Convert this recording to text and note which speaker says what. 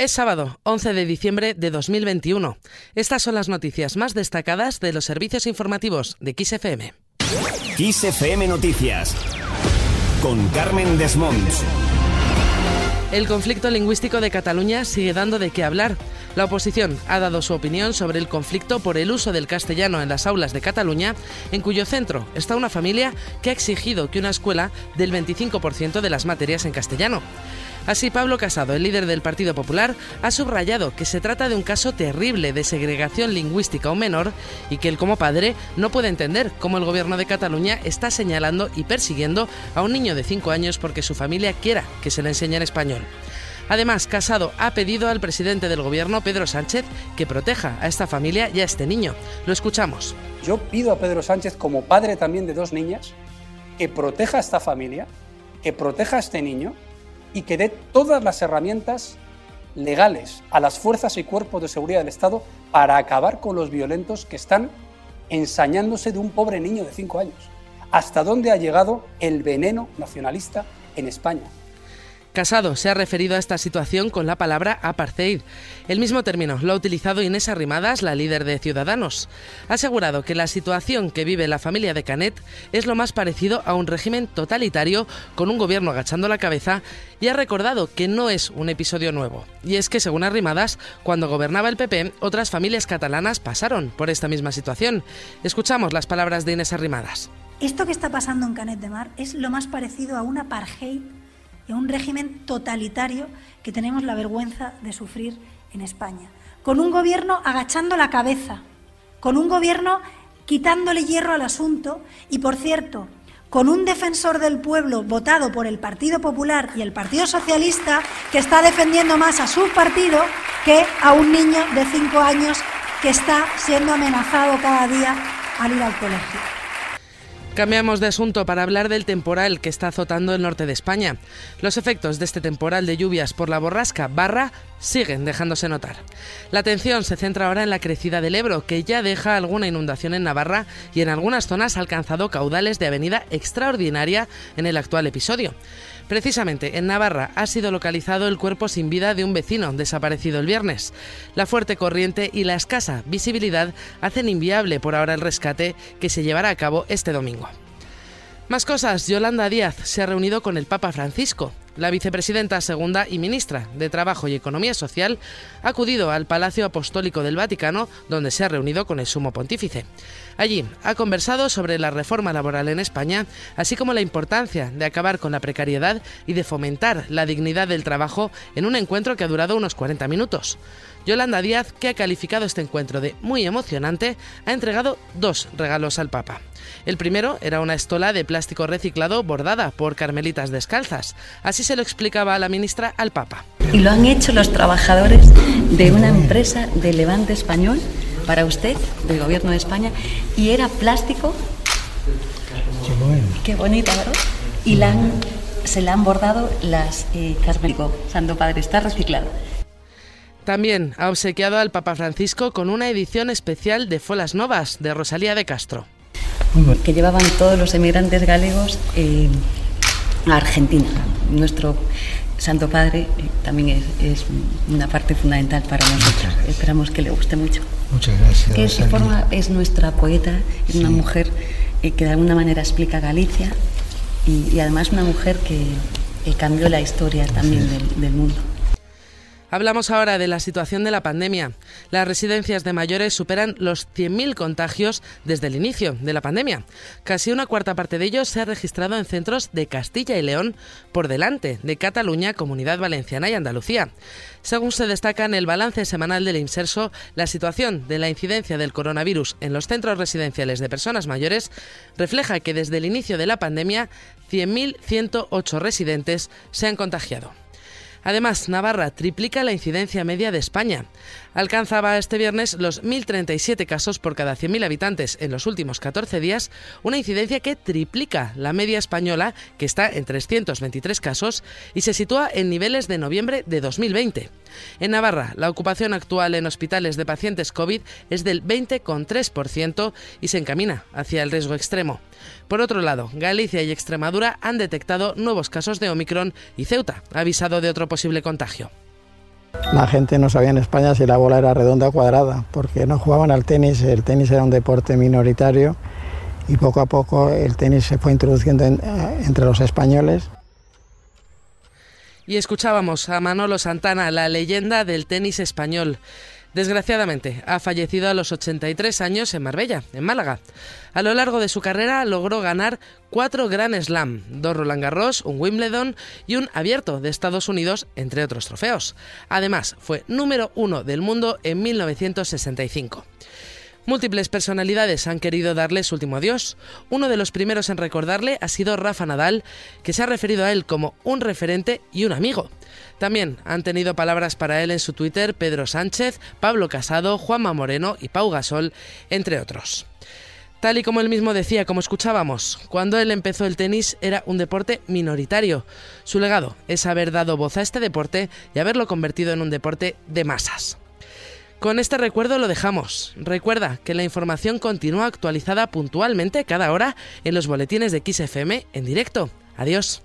Speaker 1: Es sábado, 11 de diciembre de 2021. Estas son las noticias más destacadas de los servicios informativos de XFM.
Speaker 2: XFM Noticias con Carmen Desmonts.
Speaker 1: El conflicto lingüístico de Cataluña sigue dando de qué hablar. La oposición ha dado su opinión sobre el conflicto por el uso del castellano en las aulas de Cataluña, en cuyo centro está una familia que ha exigido que una escuela del 25% de las materias en castellano. Así, Pablo Casado, el líder del Partido Popular, ha subrayado que se trata de un caso terrible de segregación lingüística a un menor y que él como padre no puede entender cómo el gobierno de Cataluña está señalando y persiguiendo a un niño de 5 años porque su familia quiera que se le enseñe en español. Además, Casado ha pedido al presidente del gobierno, Pedro Sánchez, que proteja a esta familia y a este niño. Lo escuchamos.
Speaker 3: Yo pido a Pedro Sánchez, como padre también de dos niñas, que proteja a esta familia, que proteja a este niño y que dé todas las herramientas legales a las fuerzas y cuerpos de seguridad del Estado para acabar con los violentos que están ensañándose de un pobre niño de 5 años. ¿Hasta dónde ha llegado el veneno nacionalista en España?
Speaker 1: Casado se ha referido a esta situación con la palabra apartheid. El mismo término lo ha utilizado Inés Arrimadas, la líder de Ciudadanos. Ha asegurado que la situación que vive la familia de Canet es lo más parecido a un régimen totalitario con un gobierno agachando la cabeza y ha recordado que no es un episodio nuevo. Y es que, según Arrimadas, cuando gobernaba el PP, otras familias catalanas pasaron por esta misma situación. Escuchamos las palabras de Inés Arrimadas.
Speaker 4: Esto que está pasando en Canet de Mar es lo más parecido a una apartheid en un régimen totalitario que tenemos la vergüenza de sufrir en España. Con un gobierno agachando la cabeza, con un gobierno quitándole hierro al asunto y, por cierto, con un defensor del pueblo votado por el Partido Popular y el Partido Socialista que está defendiendo más a su partido que a un niño de cinco años que está siendo amenazado cada día al ir al colegio.
Speaker 1: Cambiamos de asunto para hablar del temporal que está azotando el norte de España. Los efectos de este temporal de lluvias por la borrasca Barra siguen dejándose notar. La atención se centra ahora en la crecida del Ebro, que ya deja alguna inundación en Navarra y en algunas zonas ha alcanzado caudales de avenida extraordinaria en el actual episodio. Precisamente en Navarra ha sido localizado el cuerpo sin vida de un vecino desaparecido el viernes. La fuerte corriente y la escasa visibilidad hacen inviable por ahora el rescate que se llevará a cabo este domingo. Más cosas, Yolanda Díaz se ha reunido con el Papa Francisco. La vicepresidenta segunda y ministra de Trabajo y Economía Social ha acudido al Palacio Apostólico del Vaticano, donde se ha reunido con el sumo pontífice. Allí ha conversado sobre la reforma laboral en España, así como la importancia de acabar con la precariedad y de fomentar la dignidad del trabajo en un encuentro que ha durado unos 40 minutos. Yolanda Díaz, que ha calificado este encuentro de muy emocionante, ha entregado dos regalos al Papa. El primero era una estola de plástico reciclado bordada por carmelitas descalzas. Así se lo explicaba a la ministra al Papa.
Speaker 5: Y lo han hecho los trabajadores de una empresa de Levante español para usted, del Gobierno de España, y era plástico. Qué bonita, ¿verdad? Y la se le han bordado las eh, Santo Padre, está reciclado.
Speaker 1: También ha obsequiado al Papa Francisco con una edición especial de Folas Novas de Rosalía de Castro.
Speaker 5: Que llevaban todos los emigrantes galegos eh, a Argentina. Nuestro Santo Padre eh, también es, una parte fundamental para nosotros. Esperamos que le guste mucho.
Speaker 6: Muchas gracias.
Speaker 5: Que de forma es nuestra poeta, es una mujer eh, que de alguna manera explica Galicia y, además una mujer que, cambió la historia también del mundo.
Speaker 1: Hablamos ahora de la situación de la pandemia. Las residencias de mayores superan los 100.000 contagios desde el inicio de la pandemia. Casi una cuarta parte de ellos se ha registrado en centros de Castilla y León, por delante de Cataluña, Comunidad Valenciana y Andalucía. Según se destaca en el balance semanal del INSERSO, la situación de la incidencia del coronavirus en los centros residenciales de personas mayores refleja que desde el inicio de la pandemia 100.108 residentes se han contagiado. Además, Navarra triplica la incidencia media de España. Alcanzaba este viernes los 1.037 casos por cada 100.000 habitantes en los últimos 14 días, una incidencia que triplica la media española, que está en 323 casos, y se sitúa en niveles de noviembre de 2020. En Navarra, la ocupación actual en hospitales de pacientes COVID es del 20,3% y se encamina hacia el riesgo extremo. Por otro lado, Galicia y Extremadura han detectado nuevos casos de Omicron y Ceuta ha avisado de otro posible contagio.
Speaker 6: La gente no sabía en España si la bola era redonda o cuadrada, porque no jugaban al tenis, el tenis era un deporte minoritario y poco a poco el tenis se fue introduciendo eh, entre los españoles.
Speaker 1: Y escuchábamos a Manolo Santana, la leyenda del tenis español. Desgraciadamente, ha fallecido a los 83 años en Marbella, en Málaga. A lo largo de su carrera logró ganar cuatro Grand Slam, dos Roland Garros, un Wimbledon y un Abierto de Estados Unidos, entre otros trofeos. Además, fue número uno del mundo en 1965. Múltiples personalidades han querido darle su último adiós. Uno de los primeros en recordarle ha sido Rafa Nadal, que se ha referido a él como un referente y un amigo. También han tenido palabras para él en su Twitter Pedro Sánchez, Pablo Casado, Juanma Moreno y Pau Gasol, entre otros. Tal y como él mismo decía, como escuchábamos, cuando él empezó el tenis era un deporte minoritario. Su legado es haber dado voz a este deporte y haberlo convertido en un deporte de masas. Con este recuerdo lo dejamos. Recuerda que la información continúa actualizada puntualmente cada hora en los boletines de XFM en directo. Adiós.